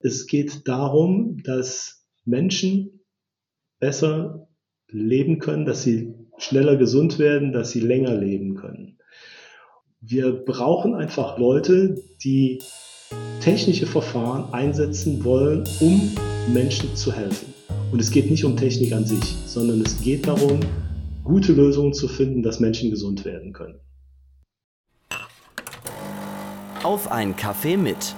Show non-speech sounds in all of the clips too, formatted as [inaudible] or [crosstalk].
Es geht darum, dass Menschen besser leben können, dass sie schneller gesund werden, dass sie länger leben können. Wir brauchen einfach Leute, die technische Verfahren einsetzen wollen, um Menschen zu helfen. Und es geht nicht um Technik an sich, sondern es geht darum, gute Lösungen zu finden, dass Menschen gesund werden können. Auf ein Kaffee mit.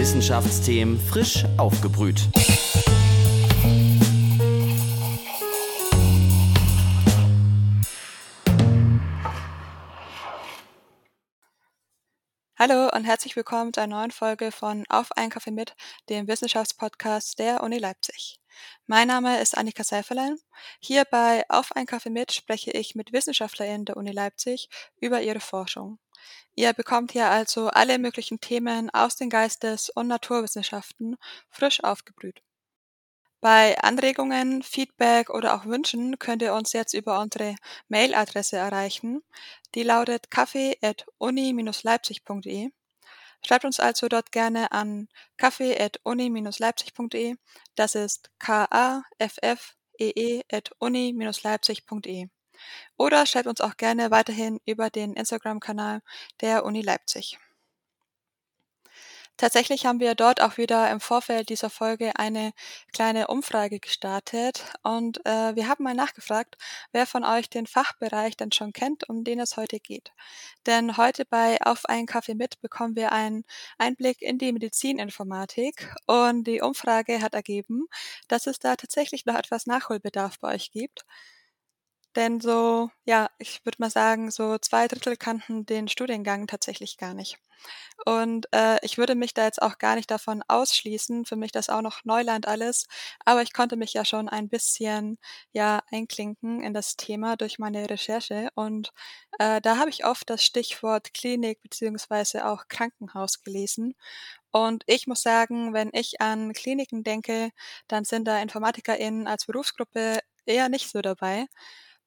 Wissenschaftsthemen frisch aufgebrüht. Hallo und herzlich willkommen zu einer neuen Folge von Auf ein Kaffee mit, dem Wissenschaftspodcast der Uni Leipzig. Mein Name ist Annika Seiferlein. Hier bei Auf ein Kaffee mit spreche ich mit WissenschaftlerInnen der Uni Leipzig über ihre Forschung. Ihr bekommt hier also alle möglichen Themen aus den Geistes- und Naturwissenschaften frisch aufgebrüht. Bei Anregungen, Feedback oder auch Wünschen könnt ihr uns jetzt über unsere Mailadresse erreichen. Die lautet kaffee.uni-leipzig.de. Schreibt uns also dort gerne an kaffee.uni-leipzig.de. Das ist k-a-f-f-e-e.uni-leipzig.de. Oder schreibt uns auch gerne weiterhin über den Instagram-Kanal der Uni Leipzig. Tatsächlich haben wir dort auch wieder im Vorfeld dieser Folge eine kleine Umfrage gestartet und äh, wir haben mal nachgefragt, wer von euch den Fachbereich denn schon kennt, um den es heute geht. Denn heute bei Auf einen Kaffee mit bekommen wir einen Einblick in die Medizininformatik und die Umfrage hat ergeben, dass es da tatsächlich noch etwas Nachholbedarf bei euch gibt. Denn so, ja, ich würde mal sagen, so zwei Drittel kannten den Studiengang tatsächlich gar nicht. Und äh, ich würde mich da jetzt auch gar nicht davon ausschließen. Für mich das auch noch Neuland alles. Aber ich konnte mich ja schon ein bisschen ja einklinken in das Thema durch meine Recherche. Und äh, da habe ich oft das Stichwort Klinik beziehungsweise auch Krankenhaus gelesen. Und ich muss sagen, wenn ich an Kliniken denke, dann sind da InformatikerInnen als Berufsgruppe eher nicht so dabei.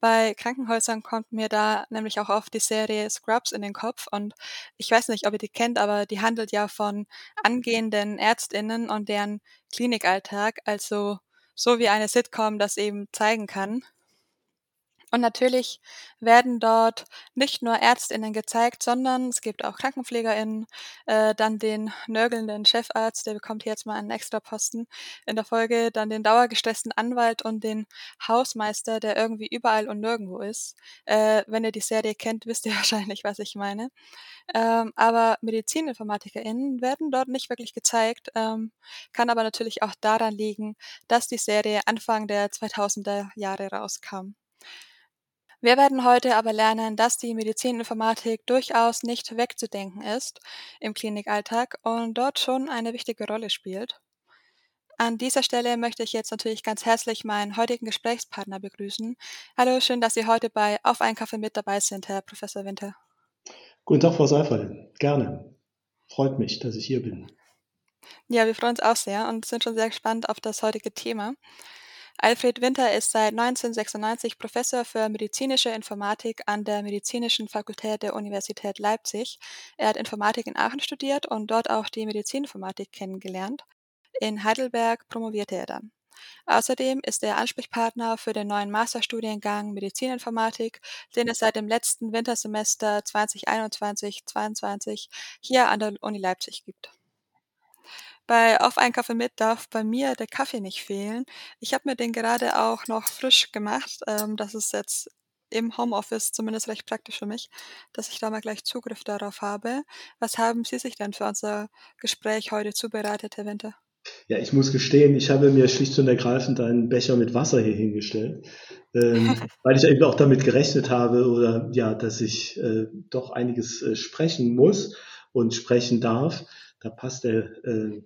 Bei Krankenhäusern kommt mir da nämlich auch oft die Serie Scrubs in den Kopf und ich weiß nicht, ob ihr die kennt, aber die handelt ja von angehenden Ärztinnen und deren Klinikalltag, also so wie eine Sitcom das eben zeigen kann. Und natürlich werden dort nicht nur Ärztinnen gezeigt, sondern es gibt auch Krankenpflegerinnen, äh, dann den nörgelnden Chefarzt, der bekommt jetzt mal einen extra Posten in der Folge, dann den dauergestressten Anwalt und den Hausmeister, der irgendwie überall und nirgendwo ist. Äh, wenn ihr die Serie kennt, [laughs] wisst ihr wahrscheinlich, was ich meine. Ähm, aber MedizininformatikerInnen werden dort nicht wirklich gezeigt, ähm, kann aber natürlich auch daran liegen, dass die Serie Anfang der 2000er Jahre rauskam. Wir werden heute aber lernen, dass die Medizininformatik durchaus nicht wegzudenken ist im Klinikalltag und dort schon eine wichtige Rolle spielt. An dieser Stelle möchte ich jetzt natürlich ganz herzlich meinen heutigen Gesprächspartner begrüßen. Hallo, schön, dass Sie heute bei Auf einen Kaffee mit dabei sind, Herr Professor Winter. Guten Tag, Frau Seiferle. Gerne. Freut mich, dass ich hier bin. Ja, wir freuen uns auch sehr und sind schon sehr gespannt auf das heutige Thema. Alfred Winter ist seit 1996 Professor für medizinische Informatik an der Medizinischen Fakultät der Universität Leipzig. Er hat Informatik in Aachen studiert und dort auch die Medizininformatik kennengelernt. In Heidelberg promovierte er dann. Außerdem ist er Ansprechpartner für den neuen Masterstudiengang Medizininformatik, den es seit dem letzten Wintersemester 2021-22 hier an der Uni Leipzig gibt. Bei Auf einen Kaffee mit darf bei mir der Kaffee nicht fehlen. Ich habe mir den gerade auch noch frisch gemacht. Ähm, das ist jetzt im Homeoffice zumindest recht praktisch für mich, dass ich da mal gleich Zugriff darauf habe. Was haben Sie sich denn für unser Gespräch heute zubereitet, Herr Winter? Ja, ich muss gestehen, ich habe mir schlicht und ergreifend einen Becher mit Wasser hier hingestellt, ähm, [laughs] weil ich eben auch damit gerechnet habe oder ja, dass ich äh, doch einiges äh, sprechen muss und sprechen darf. Da passt der äh,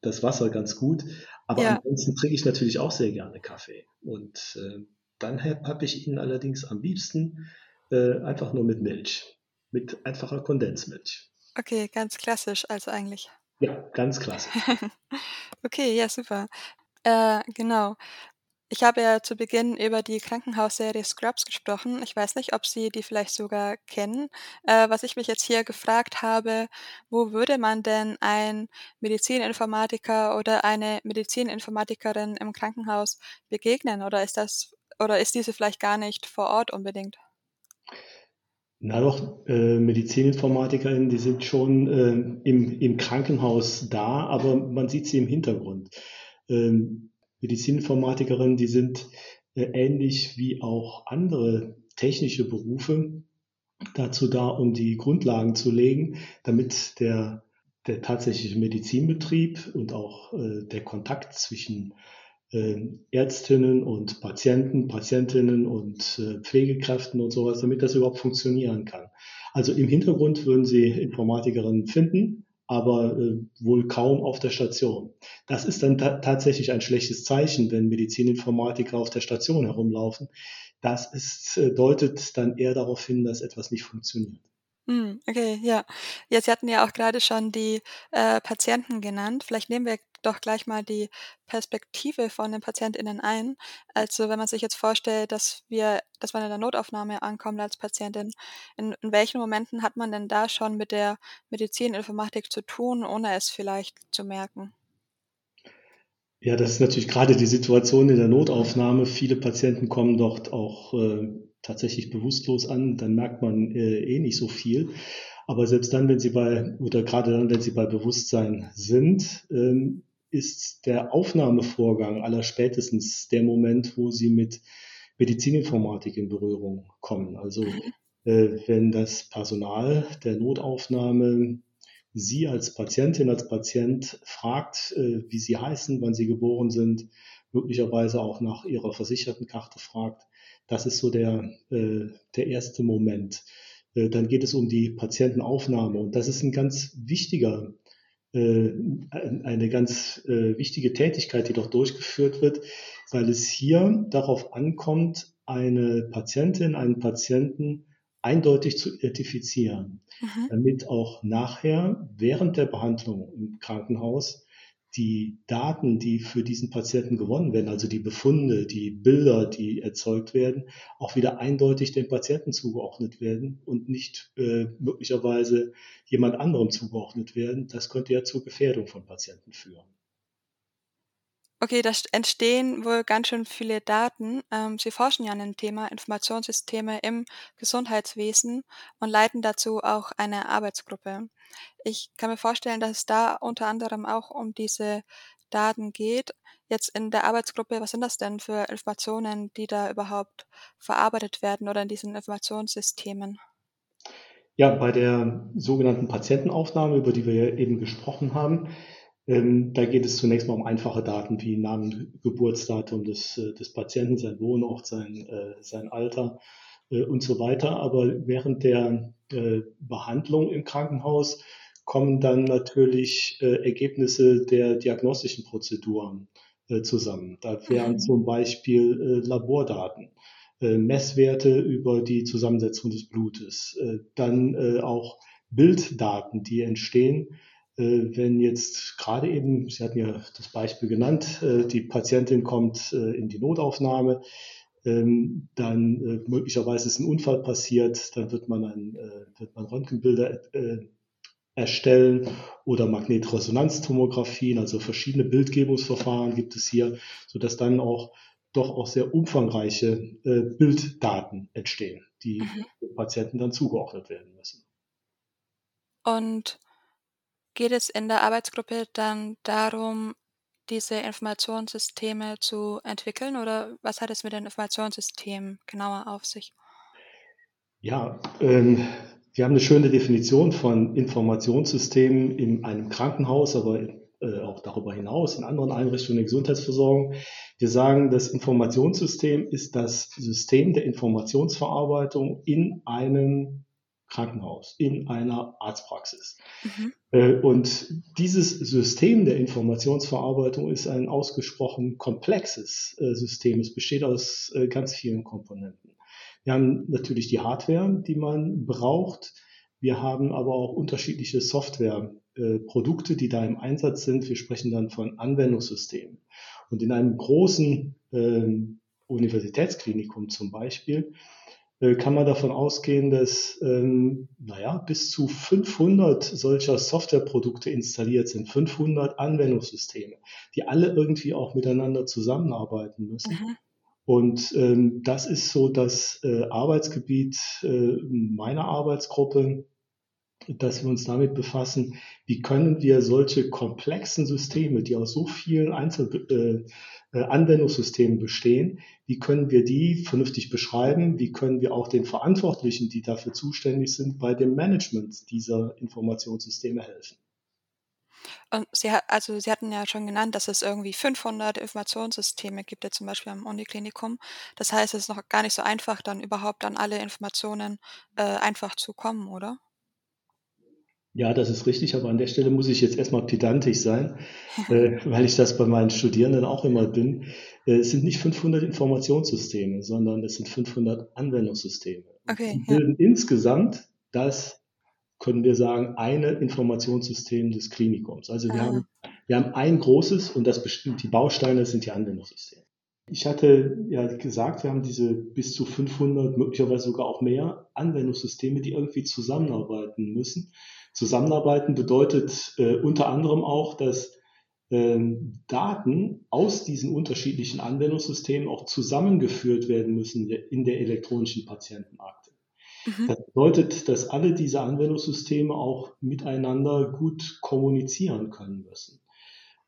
das Wasser ganz gut. Aber ja. ansonsten trinke ich natürlich auch sehr gerne Kaffee. Und äh, dann habe ich ihn allerdings am liebsten äh, einfach nur mit Milch. Mit einfacher Kondensmilch. Okay, ganz klassisch also eigentlich. Ja, ganz klassisch. [laughs] okay, ja, super. Äh, genau. Ich habe ja zu Beginn über die Krankenhausserie Scrubs gesprochen. Ich weiß nicht, ob Sie die vielleicht sogar kennen. Äh, was ich mich jetzt hier gefragt habe, wo würde man denn ein Medizininformatiker oder eine Medizininformatikerin im Krankenhaus begegnen? Oder ist das oder ist diese vielleicht gar nicht vor Ort unbedingt? Na doch, äh, Medizininformatikerinnen, die sind schon äh, im, im Krankenhaus da, aber man sieht sie im Hintergrund. Ähm, Medizininformatikerinnen, die sind äh, ähnlich wie auch andere technische Berufe dazu da, um die Grundlagen zu legen, damit der, der tatsächliche Medizinbetrieb und auch äh, der Kontakt zwischen äh, Ärztinnen und Patienten, Patientinnen und äh, Pflegekräften und sowas, damit das überhaupt funktionieren kann. Also im Hintergrund würden Sie Informatikerinnen finden, aber äh, wohl kaum auf der Station. Das ist dann ta tatsächlich ein schlechtes Zeichen, wenn Medizininformatiker auf der Station herumlaufen. Das ist, äh, deutet dann eher darauf hin, dass etwas nicht funktioniert. Hm, okay, ja. Ja, Sie hatten ja auch gerade schon die, äh, Patienten genannt. Vielleicht nehmen wir doch gleich mal die Perspektive von den PatientInnen ein. Also, wenn man sich jetzt vorstellt, dass wir dass man in der Notaufnahme ankommt als Patientin, in in welchen Momenten hat man denn da schon mit der Medizininformatik zu tun, ohne es vielleicht zu merken? Ja, das ist natürlich gerade die Situation in der Notaufnahme. Viele Patienten kommen dort auch, äh, tatsächlich bewusstlos an, dann merkt man äh, eh nicht so viel. Aber selbst dann, wenn sie bei, oder gerade dann, wenn sie bei Bewusstsein sind, ähm, ist der Aufnahmevorgang aller spätestens der Moment, wo sie mit Medizininformatik in Berührung kommen. Also äh, wenn das Personal der Notaufnahme Sie als Patientin, als Patient fragt, äh, wie Sie heißen, wann Sie geboren sind, möglicherweise auch nach Ihrer Versichertenkarte fragt, das ist so der, äh, der erste Moment. Äh, dann geht es um die Patientenaufnahme. Und das ist ein ganz wichtiger, eine ganz wichtige Tätigkeit, die dort durchgeführt wird, weil es hier darauf ankommt, eine Patientin, einen Patienten eindeutig zu identifizieren, mhm. damit auch nachher während der Behandlung im Krankenhaus die Daten, die für diesen Patienten gewonnen werden, also die Befunde, die Bilder, die erzeugt werden, auch wieder eindeutig dem Patienten zugeordnet werden und nicht äh, möglicherweise jemand anderem zugeordnet werden. Das könnte ja zur Gefährdung von Patienten führen. Okay, da entstehen wohl ganz schön viele Daten. Ähm, Sie forschen ja an dem Thema Informationssysteme im Gesundheitswesen und leiten dazu auch eine Arbeitsgruppe. Ich kann mir vorstellen, dass es da unter anderem auch um diese Daten geht. Jetzt in der Arbeitsgruppe, was sind das denn für Informationen, die da überhaupt verarbeitet werden oder in diesen Informationssystemen? Ja, bei der sogenannten Patientenaufnahme, über die wir eben gesprochen haben, ähm, da geht es zunächst mal um einfache Daten wie Namen, Geburtsdatum des, äh, des Patienten, sein Wohnort, sein, äh, sein Alter äh, und so weiter. Aber während der äh, Behandlung im Krankenhaus kommen dann natürlich Ergebnisse der diagnostischen Prozeduren zusammen. Da wären mhm. zum Beispiel Labordaten. Messwerte über die Zusammensetzung des Blutes, dann auch Bilddaten, die entstehen wenn jetzt gerade eben, Sie hatten ja das Beispiel genannt, äh, die Patientin kommt äh, in die Notaufnahme, ähm, dann möglicherweise ist ein Unfall passiert, dann wird man, ein, wird man Röntgenbilder erstellen oder Magnetresonanztomographien, also verschiedene Bildgebungsverfahren gibt es hier, sodass dann auch doch auch sehr umfangreiche Bilddaten entstehen, die mhm. den Patienten dann zugeordnet werden müssen. Und geht es in der Arbeitsgruppe dann darum, diese Informationssysteme zu entwickeln oder was hat es mit den Informationssystemen genauer auf sich? Ja, ähm, wir haben eine schöne Definition von Informationssystemen in einem Krankenhaus, aber äh, auch darüber hinaus in anderen Einrichtungen der Gesundheitsversorgung. Wir sagen, das Informationssystem ist das System der Informationsverarbeitung in einem Krankenhaus, in einer Arztpraxis. Mhm. Äh, und dieses System der Informationsverarbeitung ist ein ausgesprochen komplexes äh, System. Es besteht aus äh, ganz vielen Komponenten. Wir haben natürlich die Hardware, die man braucht. Wir haben aber auch unterschiedliche Softwareprodukte, die da im Einsatz sind. Wir sprechen dann von Anwendungssystemen. Und in einem großen ähm, Universitätsklinikum zum Beispiel kann man davon ausgehen, dass ähm, naja, bis zu 500 solcher Softwareprodukte installiert sind, 500 Anwendungssysteme, die alle irgendwie auch miteinander zusammenarbeiten müssen. Mhm. Und ähm, das ist so das äh, Arbeitsgebiet äh, meiner Arbeitsgruppe, dass wir uns damit befassen, wie können wir solche komplexen Systeme, die aus so vielen Einzel äh, äh, Anwendungssystemen bestehen, wie können wir die vernünftig beschreiben, wie können wir auch den Verantwortlichen, die dafür zuständig sind, bei dem Management dieser Informationssysteme helfen. Und Sie, also Sie hatten ja schon genannt, dass es irgendwie 500 Informationssysteme gibt, zum Beispiel am Uniklinikum. Das heißt, es ist noch gar nicht so einfach, dann überhaupt an alle Informationen äh, einfach zu kommen, oder? Ja, das ist richtig, aber an der Stelle muss ich jetzt erstmal pedantisch sein, äh, weil ich das bei meinen Studierenden auch immer bin. Äh, es sind nicht 500 Informationssysteme, sondern es sind 500 Anwendungssysteme. Okay, Die bilden ja. insgesamt das, können wir sagen, eine Informationssystem des Klinikums. Also wir, ah. haben, wir haben ein großes und das bestimmt, die Bausteine sind die Anwendungssysteme. Ich hatte ja gesagt, wir haben diese bis zu 500, möglicherweise sogar auch mehr Anwendungssysteme, die irgendwie zusammenarbeiten müssen. Zusammenarbeiten bedeutet äh, unter anderem auch, dass ähm, Daten aus diesen unterschiedlichen Anwendungssystemen auch zusammengeführt werden müssen in der elektronischen Patientenakte. Mhm. Das bedeutet, dass alle diese Anwendungssysteme auch miteinander gut kommunizieren können müssen.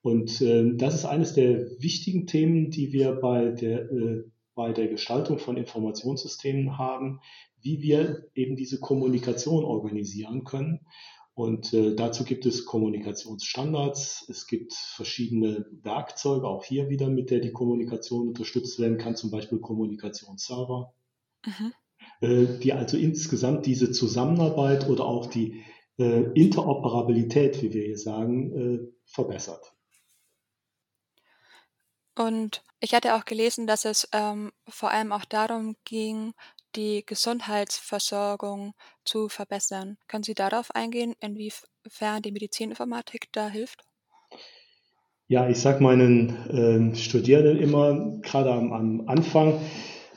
Und äh, das ist eines der wichtigen Themen, die wir bei der, äh, bei der Gestaltung von Informationssystemen haben, wie wir eben diese Kommunikation organisieren können. Und äh, dazu gibt es Kommunikationsstandards. Es gibt verschiedene Werkzeuge, auch hier wieder, mit der die Kommunikation unterstützt werden kann, zum Beispiel Kommunikationsserver, mhm. äh, die also insgesamt diese Zusammenarbeit oder auch die äh, Interoperabilität, wie wir hier sagen, äh, verbessert. Und ich hatte auch gelesen, dass es ähm, vor allem auch darum ging, die Gesundheitsversorgung zu verbessern. Können Sie darauf eingehen, inwiefern die Medizininformatik da hilft? Ja, ich sage meinen äh, Studierenden immer, gerade am, am Anfang,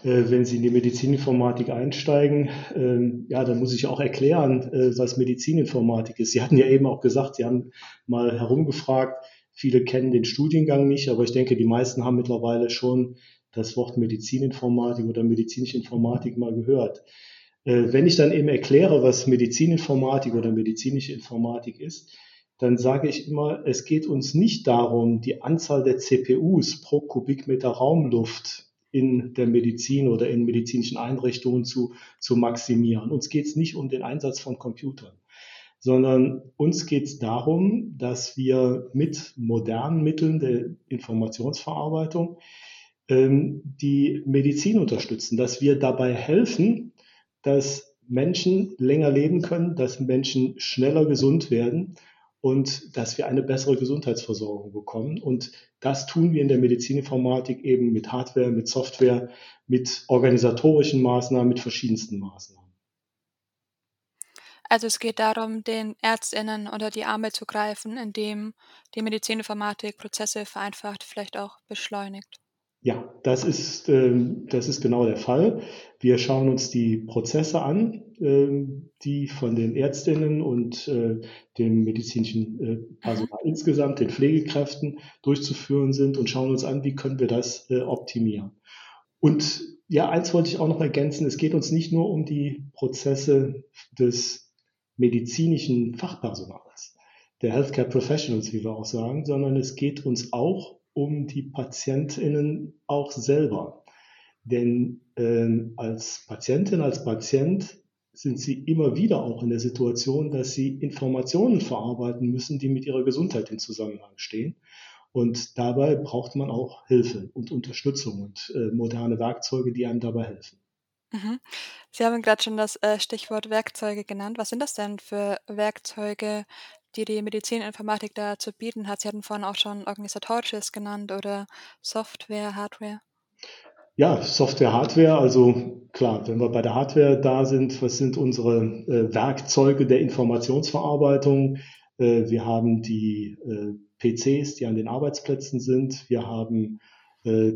äh, wenn sie in die Medizininformatik einsteigen, äh, ja, dann muss ich auch erklären, äh, was Medizininformatik ist. Sie hatten ja eben auch gesagt, Sie haben mal herumgefragt, viele kennen den Studiengang nicht, aber ich denke, die meisten haben mittlerweile schon das Wort Medizininformatik oder medizinische Informatik mal gehört. Äh, wenn ich dann eben erkläre, was Medizininformatik oder medizinische Informatik ist, dann sage ich immer, es geht uns nicht darum, die Anzahl der CPUs pro Kubikmeter Raumluft in der Medizin oder in medizinischen Einrichtungen zu, zu maximieren. Uns geht es nicht um den Einsatz von Computern, sondern uns geht es darum, dass wir mit modernen Mitteln der Informationsverarbeitung ähm, die Medizin unterstützen, dass wir dabei helfen, dass Menschen länger leben können, dass Menschen schneller gesund werden und dass wir eine bessere Gesundheitsversorgung bekommen. Und das tun wir in der Medizininformatik eben mit Hardware, mit Software, mit organisatorischen Maßnahmen, mit verschiedensten Maßnahmen. Also es geht darum, den Ärztinnen unter die Arme zu greifen, indem die Medizininformatik Prozesse vereinfacht, vielleicht auch beschleunigt. Ja, das ist, ähm, das ist genau der Fall. Wir schauen uns die Prozesse an, ähm, die von den Ärztinnen und äh, dem medizinischen äh, Personal insgesamt, den Pflegekräften durchzuführen sind und schauen uns an, wie können wir das äh, optimieren. Und ja, eins wollte ich auch noch ergänzen. Es geht uns nicht nur um die Prozesse des medizinischen Fachpersonals, der Healthcare Professionals, wie wir auch sagen, sondern es geht uns auch um die PatientInnen auch selber. Denn äh, als Patientin, als Patient sind sie immer wieder auch in der Situation, dass sie Informationen verarbeiten müssen, die mit ihrer Gesundheit in Zusammenhang stehen. Und dabei braucht man auch Hilfe und Unterstützung und äh, moderne Werkzeuge, die einem dabei helfen. Mhm. Sie haben gerade schon das äh, Stichwort Werkzeuge genannt. Was sind das denn für Werkzeuge, die die Medizininformatik da zu bieten hat. Sie hatten vorhin auch schon organisatorisches genannt oder Software, Hardware. Ja, Software, Hardware. Also klar, wenn wir bei der Hardware da sind, was sind unsere äh, Werkzeuge der Informationsverarbeitung? Äh, wir haben die äh, PCs, die an den Arbeitsplätzen sind. Wir haben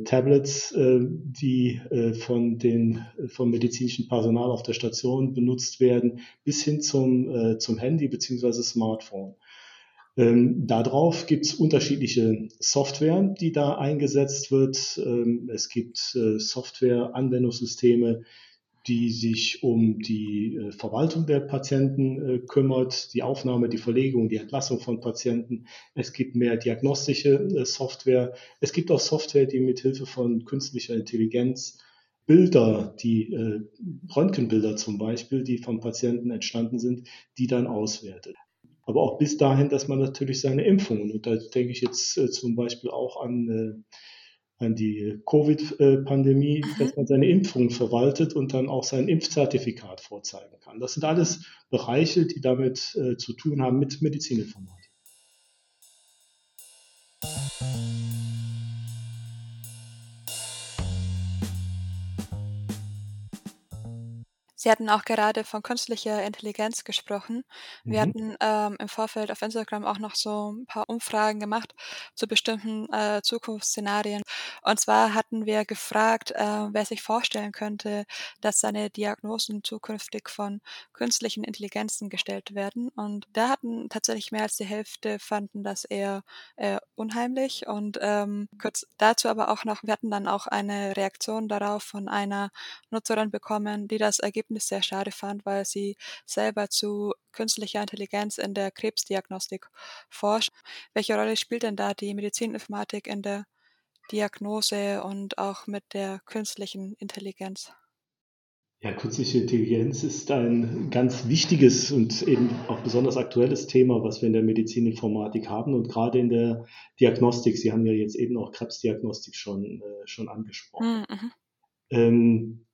Tablets, äh, die äh, von den vom medizinischen Personal auf der Station benutzt werden, bis hin zum, äh, zum Handy beziehungsweise Smartphone. Ähm, darauf gibt es unterschiedliche Software, die da eingesetzt wird. Ähm, es gibt äh, Software-Anwendungssysteme, die sich um die äh, Verwaltung der Patienten äh, kümmert, die Aufnahme, die Verlegung, die Entlassung von Patienten. Es gibt mehr diagnostische äh, Software. Es gibt auch Software, die mit Hilfe von künstlicher Intelligenz Bilder, die Röntgenbilder zum Beispiel, die von Patienten entstanden sind, die dann auswertet. Aber auch bis dahin, dass man natürlich seine Impfungen, und da denke ich jetzt zum Beispiel auch an an die Covid-Pandemie, mhm. dass man seine Impfung verwaltet und dann auch sein Impfzertifikat vorzeigen kann. Das sind alles Bereiche, die damit äh, zu tun haben mit Medizininformatik. Sie hatten auch gerade von künstlicher Intelligenz gesprochen. Wir Mhm. hatten ähm, im Vorfeld auf Instagram auch noch so ein paar Umfragen gemacht zu bestimmten äh, Zukunftsszenarien. Und zwar hatten wir gefragt, äh, wer sich vorstellen könnte, dass seine Diagnosen zukünftig von künstlichen Intelligenzen gestellt werden. Und da hatten tatsächlich mehr als die Hälfte fanden das eher äh, unheimlich. Und ähm, kurz dazu aber auch noch, wir hatten dann auch eine Reaktion darauf von einer Nutzerin bekommen, die das Ergebnis Ergebnis sehr schade fand, weil sie selber zu künstlicher Intelligenz in der Krebsdiagnostik forscht. Welche Rolle spielt denn da die Medizininformatik in der Diagnose und auch mit der künstlichen Intelligenz? Ja, künstliche Intelligenz ist ein ganz wichtiges und eben auch besonders aktuelles Thema, was wir in der Medizininformatik haben und gerade in der Diagnostik. Sie haben ja jetzt eben auch Krebsdiagnostik schon, äh, schon angesprochen. Mhm. Ähm,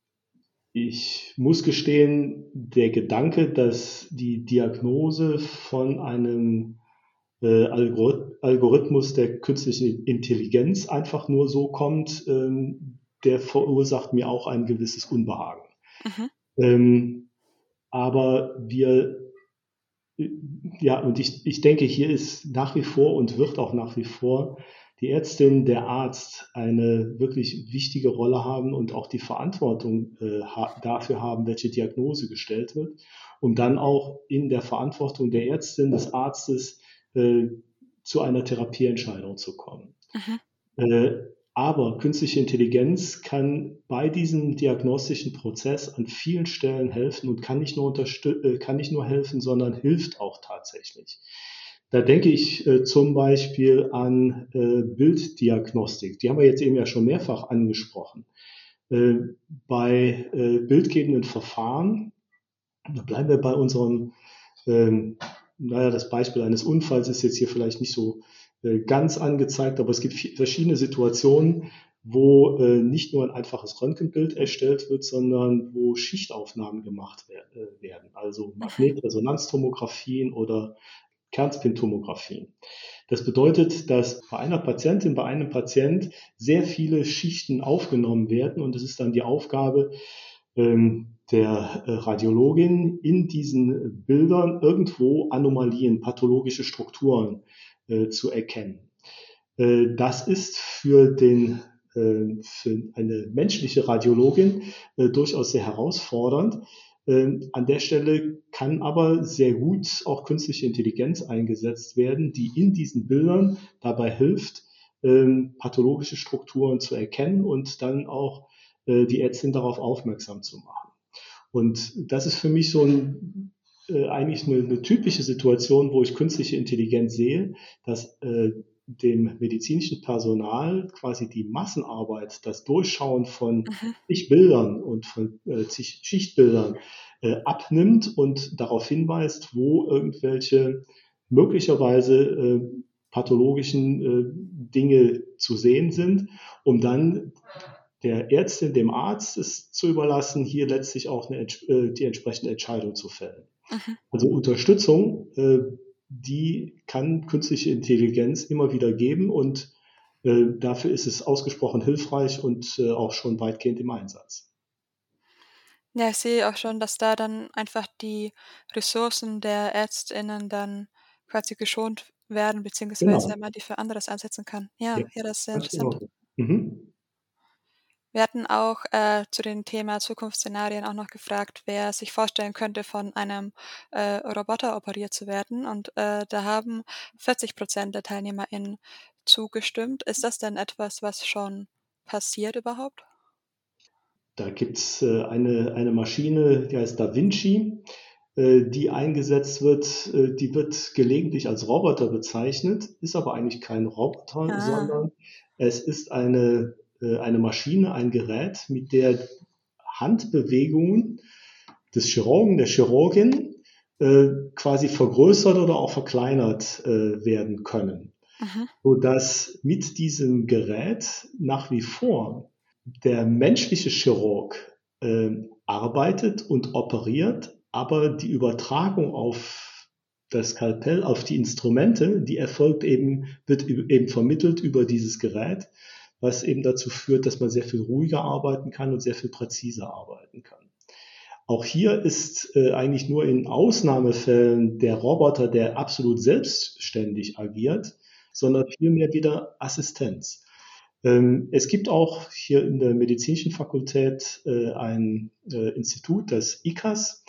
ich muss gestehen, der Gedanke, dass die Diagnose von einem äh, Algorithmus der künstlichen Intelligenz einfach nur so kommt, ähm, der verursacht mir auch ein gewisses Unbehagen. Mhm. Ähm, aber wir, ja, und ich, ich denke, hier ist nach wie vor und wird auch nach wie vor die Ärztin, der Arzt eine wirklich wichtige Rolle haben und auch die Verantwortung äh, dafür haben, welche Diagnose gestellt wird, um dann auch in der Verantwortung der Ärztin, des Arztes äh, zu einer Therapieentscheidung zu kommen. Mhm. Äh, aber künstliche Intelligenz kann bei diesem diagnostischen Prozess an vielen Stellen helfen und kann nicht nur, äh, kann nicht nur helfen, sondern hilft auch tatsächlich. Da denke ich äh, zum Beispiel an äh, Bilddiagnostik. Die haben wir jetzt eben ja schon mehrfach angesprochen. Äh, bei äh, bildgebenden Verfahren, da bleiben wir bei unserem, ähm, naja, das Beispiel eines Unfalls ist jetzt hier vielleicht nicht so äh, ganz angezeigt, aber es gibt verschiedene Situationen, wo äh, nicht nur ein einfaches Röntgenbild erstellt wird, sondern wo Schichtaufnahmen gemacht werden, also Magnetresonanztomographien oder Kernspintomographie. Das bedeutet, dass bei einer Patientin, bei einem Patient sehr viele Schichten aufgenommen werden und es ist dann die Aufgabe ähm, der äh, Radiologin in diesen Bildern irgendwo Anomalien, pathologische Strukturen äh, zu erkennen. Äh, das ist für den äh, für eine menschliche Radiologin äh, durchaus sehr herausfordernd, an der Stelle kann aber sehr gut auch künstliche Intelligenz eingesetzt werden, die in diesen Bildern dabei hilft, ähm, pathologische Strukturen zu erkennen und dann auch äh, die Ärztin darauf aufmerksam zu machen. Und das ist für mich so ein, äh, eigentlich eine, eine, typische Situation, wo ich künstliche Intelligenz sehe, dass äh, dem medizinischen Personal quasi die Massenarbeit, das Durchschauen von mhm. Bildern und von äh, Schichtbildern äh, abnimmt und darauf hinweist, wo irgendwelche möglicherweise äh, pathologischen äh, Dinge zu sehen sind, um dann der Ärztin, dem Arzt es zu überlassen, hier letztlich auch eine, äh, die entsprechende Entscheidung zu fällen. Mhm. Also Unterstützung äh, die kann künstliche Intelligenz immer wieder geben und äh, dafür ist es ausgesprochen hilfreich und äh, auch schon weitgehend im Einsatz. Ja, ich sehe auch schon, dass da dann einfach die Ressourcen der ÄrztInnen dann quasi geschont werden, beziehungsweise Genau. man die für anderes einsetzen kann. Ja, Ja, ja, das ist sehr interessant. Mhm. Wir hatten auch äh, zu dem Thema Zukunftsszenarien auch noch gefragt, wer sich vorstellen könnte, von einem äh, Roboter operiert zu werden. Und äh, da haben 40 Prozent der TeilnehmerInnen zugestimmt. Ist das denn etwas, was schon passiert überhaupt? Da gibt's äh, eine, eine Maschine, die heißt Da Vinci, äh, die eingesetzt wird. Äh, die wird gelegentlich als Roboter bezeichnet, ist aber eigentlich kein Roboter, Ah, sondern es ist eine, eine Maschine, ein Gerät, mit der Handbewegungen des Chirurgen, der Chirurgin äh, quasi vergrößert oder auch verkleinert äh, werden können, mhm. sodass mit diesem Gerät nach wie vor der menschliche Chirurg äh, arbeitet und operiert, aber die Übertragung auf das Skalpell, auf die Instrumente, die erfolgt eben, wird eben vermittelt über dieses Gerät, was eben dazu führt, dass man sehr viel ruhiger arbeiten kann und sehr viel präziser arbeiten kann. Auch hier ist äh, eigentlich nur in Ausnahmefällen der Roboter, der absolut selbstständig agiert, sondern vielmehr wieder Assistenz. Ähm, es gibt auch hier in der medizinischen Fakultät äh, ein äh, Institut, das ICAS,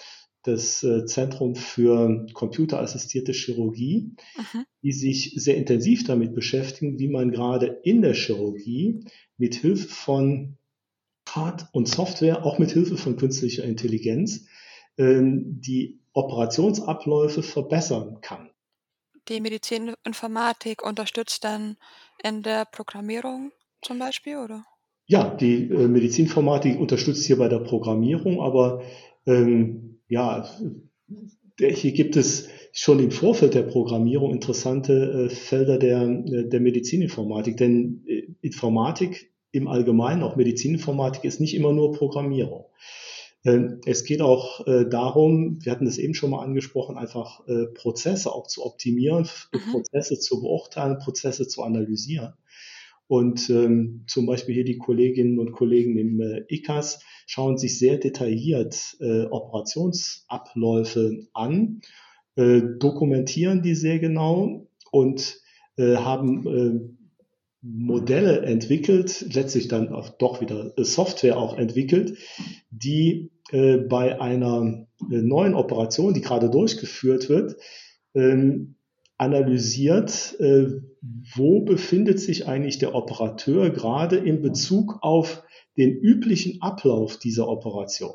das äh, Zentrum für computerassistierte Chirurgie, Mhm. die sich sehr intensiv damit beschäftigen, wie man gerade in der Chirurgie mit Hilfe von Hard- und Software, auch mit Hilfe von künstlicher Intelligenz, ähm, die Operationsabläufe verbessern kann. Die Medizininformatik unterstützt dann in der Programmierung zum Beispiel, oder? Ja, die äh, Medizinformatik unterstützt hier bei der Programmierung, aber ähm, ja, hier gibt es schon im Vorfeld der Programmierung interessante äh, Felder der, äh, der Medizininformatik, denn äh, Informatik im Allgemeinen, auch Medizininformatik, ist nicht immer nur Programmierung. Ähm, es geht auch äh, darum, wir hatten das eben schon mal angesprochen, einfach äh, Prozesse auch zu optimieren, Mhm. Prozesse zu beurteilen, Prozesse zu analysieren. Und ähm, zum Beispiel hier die Kolleginnen und Kollegen im äh, ICAS schauen sich sehr detailliert äh, Operationsabläufe an, äh, dokumentieren die sehr genau und äh, haben äh, Modelle entwickelt, letztlich dann auch doch wieder Software auch entwickelt, die äh, bei einer äh, neuen Operation, die gerade durchgeführt wird, ähm, analysiert, äh, wo befindet sich eigentlich der Operateur gerade in Bezug auf den üblichen Ablauf dieser Operation.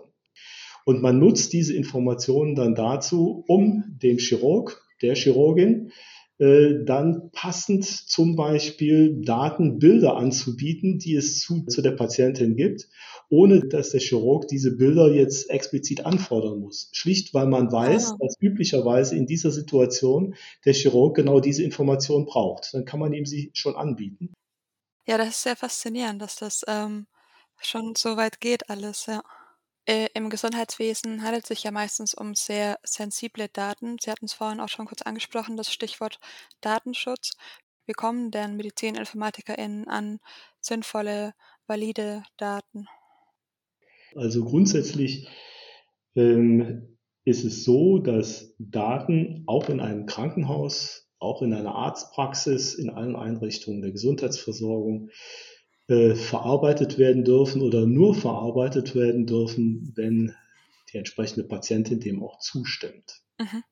Und man nutzt diese Informationen dann dazu, um dem Chirurg, der Chirurgin, dann passend zum Beispiel Daten, Bilder anzubieten, die es zu, zu der Patientin gibt, ohne dass der Chirurg diese Bilder jetzt explizit anfordern muss. Schlicht, weil man weiß, Ah. dass üblicherweise in dieser Situation der Chirurg genau diese Information braucht. Dann kann man ihm sie schon anbieten. Ja, das ist sehr faszinierend, dass das ähm, schon so weit geht alles, ja. Äh, Im Gesundheitswesen handelt es sich ja meistens um sehr sensible Daten. Sie hatten es vorhin auch schon kurz angesprochen, das Stichwort Datenschutz. Wie kommen denn MedizininformatikerInnen an sinnvolle, valide Daten? Also grundsätzlich ähm, ist es so, dass Daten auch in einem Krankenhaus, auch in einer Arztpraxis, in allen Einrichtungen der Gesundheitsversorgung äh, verarbeitet werden dürfen oder nur verarbeitet werden dürfen, wenn die entsprechende Patientin dem auch zustimmt. Mhm.